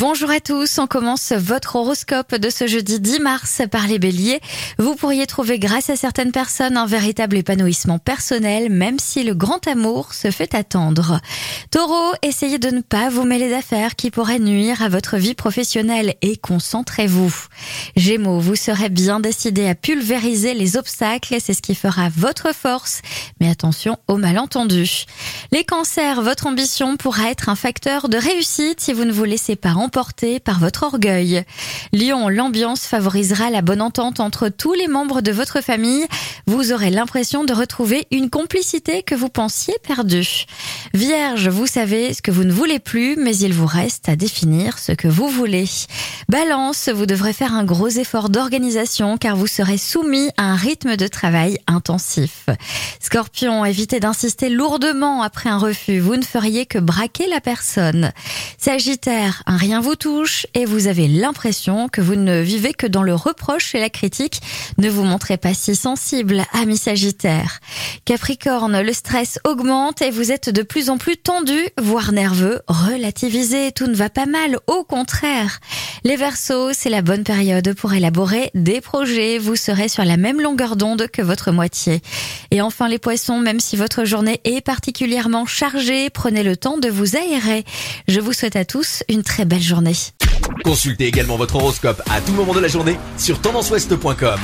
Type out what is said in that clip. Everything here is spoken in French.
Bonjour à tous, on commence votre horoscope de ce jeudi 10 mars par les béliers. Vous pourriez trouver grâce à certaines personnes un véritable épanouissement personnel, même si le grand amour se fait attendre. Taureau, essayez de ne pas vous mêler d'affaires qui pourraient nuire à votre vie professionnelle et concentrez-vous. Gémeaux, vous serez bien décidé à pulvériser les obstacles c'est ce qui fera votre force, mais attention aux malentendus. Les cancers, votre ambition pourra être un facteur de réussite si vous ne vous laissez pas emporter par votre orgueil. Lion, l'ambiance favorisera la bonne entente entre tous les membres de votre famille. Vous aurez l'impression de retrouver une complicité que vous pensiez perdue. Vierge, vous savez ce que vous ne voulez plus, mais il vous reste à définir ce que vous voulez. Balance, vous devrez faire un gros effort d'organisation car vous serez soumis à un rythme de travail intensif. Scorpion, évitez d'insister lourdement après un refus. Vous ne feriez que braquer la personne. Sagittaire, un rien vous touche et vous avez l'impression que vous ne vivez que dans le reproche et la critique. Ne vous montrez pas si sensible, ami Sagittaire. Capricorne, le stress augmente et vous êtes de plus en plus tendu, voire nerveux. Relativisez, tout ne va pas mal, au contraire. Les Verseaux, c'est la bonne période pour élaborer des projets. Vous serez sur la même longueur d'onde que votre moitié. Et enfin les Poissons, même si votre journée est particulièrement chargée, prenez le temps de vous aérer. Je vous souhaite à tous une très belle journée. Consultez également votre horoscope à tout moment de la journée sur tendanceouest.com.